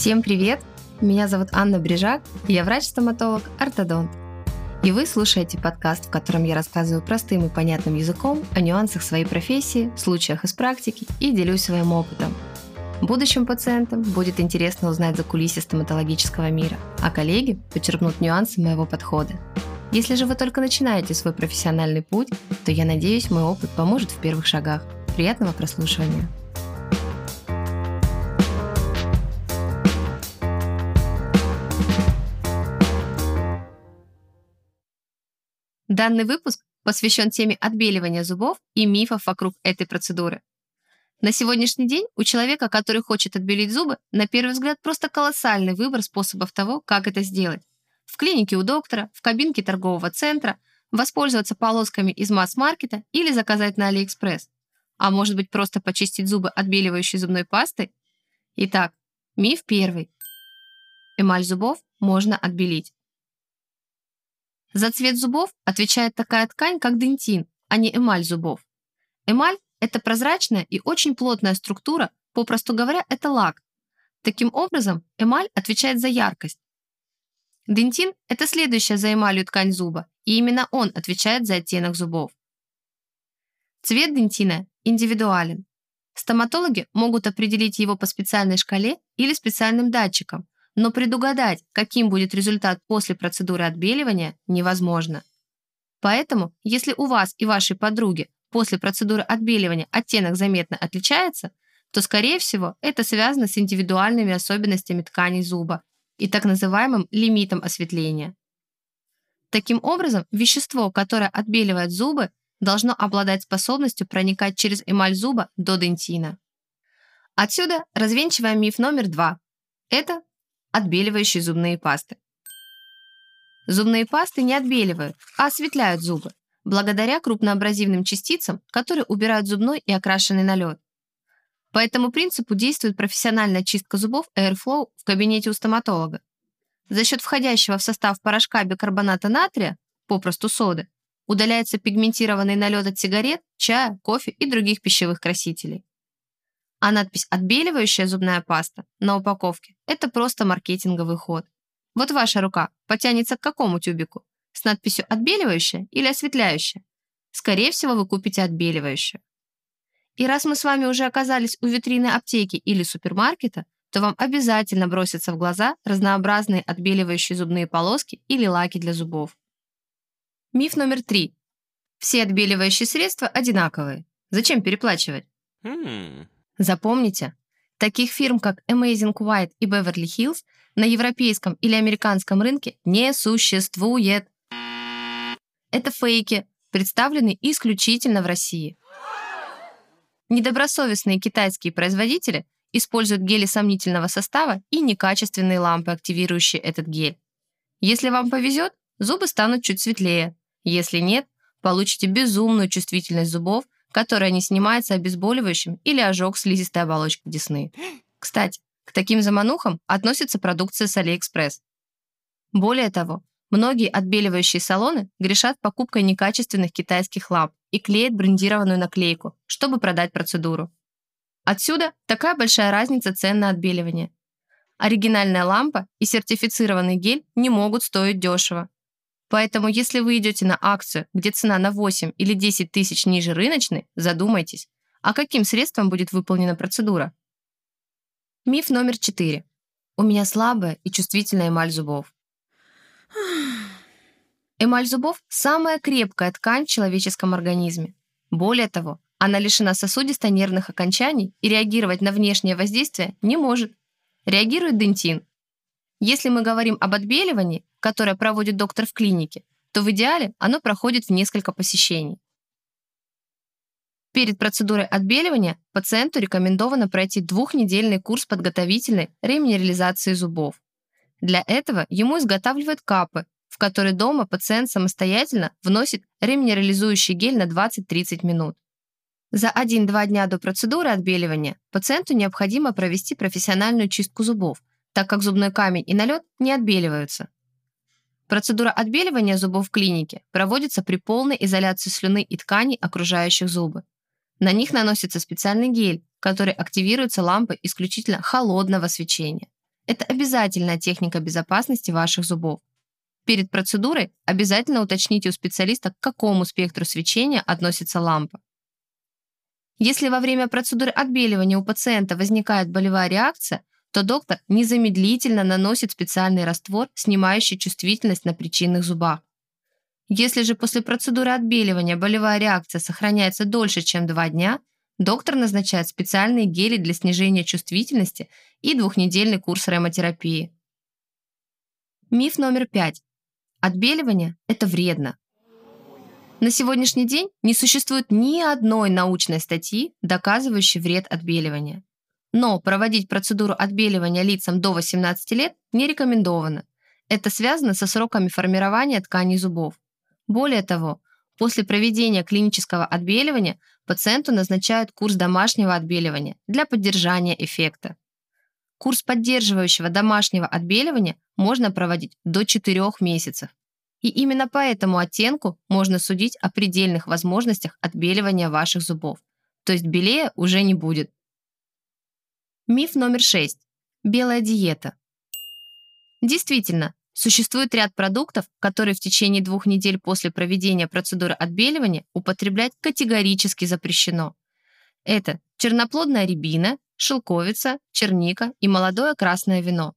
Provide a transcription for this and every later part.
Всем привет! Меня зовут Анна Брижак, я врач-стоматолог, ортодонт. И вы слушаете подкаст, в котором я рассказываю простым и понятным языком о нюансах своей профессии, случаях из практики и делюсь своим опытом. Будущим пациентам будет интересно узнать за кулисы стоматологического мира, а коллеги подчеркнут нюансы моего подхода. Если же вы только начинаете свой профессиональный путь, то я надеюсь, мой опыт поможет в первых шагах. Приятного прослушивания! Данный выпуск посвящен теме отбеливания зубов и мифов вокруг этой процедуры. На сегодняшний день у человека, который хочет отбелить зубы, на первый взгляд просто колоссальный выбор способов того, как это сделать. В клинике у доктора, в кабинке торгового центра, воспользоваться полосками из масс-маркета или заказать на Алиэкспресс. А может быть просто почистить зубы отбеливающей зубной пастой? Итак, миф первый. Эмаль зубов можно отбелить. За цвет зубов отвечает такая ткань, как дентин, а не эмаль зубов. Эмаль – это прозрачная и очень плотная структура, попросту говоря, это лак. Таким образом, эмаль отвечает за яркость. Дентин – это следующая за эмалью ткань зуба, и именно он отвечает за оттенок зубов. Цвет дентина индивидуален. Стоматологи могут определить его по специальной шкале или специальным датчикам, но предугадать, каким будет результат после процедуры отбеливания, невозможно. Поэтому, если у вас и вашей подруги после процедуры отбеливания оттенок заметно отличается, то, скорее всего, это связано с индивидуальными особенностями тканей зуба и так называемым лимитом осветления. Таким образом, вещество, которое отбеливает зубы, должно обладать способностью проникать через эмаль зуба до дентина. Отсюда развенчиваем миф номер два. Это отбеливающие зубные пасты. Зубные пасты не отбеливают, а осветляют зубы, благодаря крупноабразивным частицам, которые убирают зубной и окрашенный налет. По этому принципу действует профессиональная чистка зубов Airflow в кабинете у стоматолога. За счет входящего в состав порошка бикарбоната натрия, попросту соды, удаляется пигментированный налет от сигарет, чая, кофе и других пищевых красителей. А надпись «Отбеливающая зубная паста» на упаковке – это просто маркетинговый ход. Вот ваша рука потянется к какому тюбику? С надписью «Отбеливающая» или «Осветляющая»? Скорее всего, вы купите отбеливающую. И раз мы с вами уже оказались у витрины аптеки или супермаркета, то вам обязательно бросятся в глаза разнообразные отбеливающие зубные полоски или лаки для зубов. Миф номер три. Все отбеливающие средства одинаковые. Зачем переплачивать? Запомните, таких фирм, как Amazing White и Beverly Hills на европейском или американском рынке не существует. Это фейки, представленные исключительно в России. Недобросовестные китайские производители используют гели сомнительного состава и некачественные лампы, активирующие этот гель. Если вам повезет, зубы станут чуть светлее. Если нет, получите безумную чувствительность зубов – которая не снимается обезболивающим или ожог слизистой оболочки десны. Кстати, к таким заманухам относится продукция с Алиэкспресс. Более того, многие отбеливающие салоны грешат покупкой некачественных китайских ламп и клеят брендированную наклейку, чтобы продать процедуру. Отсюда такая большая разница цен на отбеливание. Оригинальная лампа и сертифицированный гель не могут стоить дешево, Поэтому, если вы идете на акцию, где цена на 8 или 10 тысяч ниже рыночной, задумайтесь, а каким средством будет выполнена процедура. Миф номер 4. У меня слабая и чувствительная эмаль зубов. Эмаль зубов – самая крепкая ткань в человеческом организме. Более того, она лишена сосудисто-нервных окончаний и реагировать на внешнее воздействие не может. Реагирует дентин. Если мы говорим об отбеливании, которое проводит доктор в клинике, то в идеале оно проходит в несколько посещений. Перед процедурой отбеливания пациенту рекомендовано пройти двухнедельный курс подготовительной реминерализации зубов. Для этого ему изготавливают капы, в которые дома пациент самостоятельно вносит реминерализующий гель на 20-30 минут. За 1-2 дня до процедуры отбеливания пациенту необходимо провести профессиональную чистку зубов, так как зубной камень и налет не отбеливаются. Процедура отбеливания зубов в клинике проводится при полной изоляции слюны и тканей, окружающих зубы. На них наносится специальный гель, который активируется лампой исключительно холодного свечения. это обязательная техника безопасности ваших зубов. Перед процедурой обязательно уточните у специалиста, к какому спектру свечения относится лампа. Если во время процедуры отбеливания у пациента возникает болевая реакция, то доктор незамедлительно наносит специальный раствор, снимающий чувствительность на причинных зубах. Если же после процедуры отбеливания болевая реакция сохраняется дольше, чем 2 дня, доктор назначает специальные гели для снижения чувствительности и двухнедельный курс ремотерапии. Миф номер пять. Отбеливание – это вредно. На сегодняшний день не существует ни одной научной статьи, доказывающей вред отбеливания. Но проводить процедуру отбеливания лицам до 18 лет не рекомендовано. Это связано со сроками формирования тканей зубов. Более того, после проведения клинического отбеливания пациенту назначают курс домашнего отбеливания для поддержания эффекта. Курс поддерживающего домашнего отбеливания можно проводить до 4 месяцев. И именно по этому оттенку можно судить о предельных возможностях отбеливания ваших зубов. То есть белее уже не будет. Миф номер 6. Белая диета. Действительно, существует ряд продуктов, которые в течение двух недель после проведения процедуры отбеливания употреблять категорически запрещено. Это черноплодная рябина, шелковица, черника и молодое красное вино.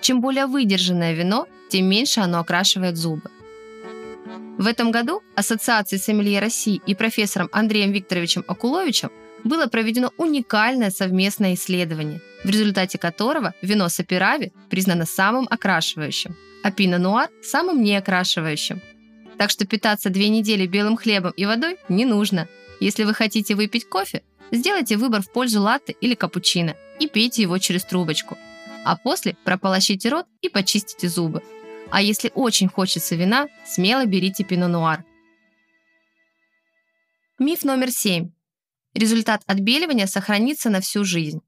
Чем более выдержанное вино, тем меньше оно окрашивает зубы. В этом году Ассоциацией сомелье России и профессором Андреем Викторовичем Акуловичем было проведено уникальное совместное исследование, в результате которого вино Сапирави признано самым окрашивающим, а пино нуар – самым неокрашивающим. Так что питаться две недели белым хлебом и водой не нужно. Если вы хотите выпить кофе, Сделайте выбор в пользу латте или капучино и пейте его через трубочку. А после прополощите рот и почистите зубы. А если очень хочется вина, смело берите пино-нуар. Миф номер 7. Результат отбеливания сохранится на всю жизнь.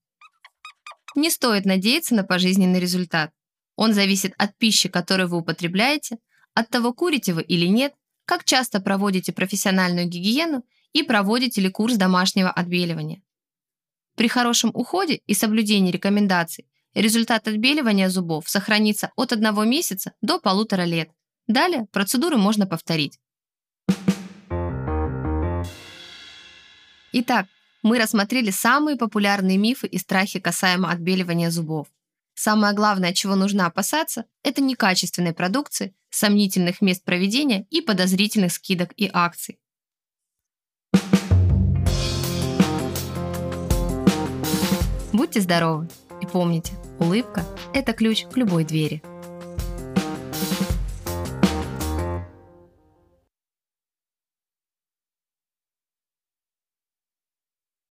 Не стоит надеяться на пожизненный результат. Он зависит от пищи, которую вы употребляете, от того, курите вы или нет, как часто проводите профессиональную гигиену и проводите ли курс домашнего отбеливания. При хорошем уходе и соблюдении рекомендаций результат отбеливания зубов сохранится от 1 месяца до полутора лет. Далее процедуру можно повторить. Итак, мы рассмотрели самые популярные мифы и страхи касаемо отбеливания зубов. Самое главное, чего нужно опасаться, это некачественной продукции, сомнительных мест проведения и подозрительных скидок и акций. Будьте здоровы и помните, улыбка – это ключ к любой двери.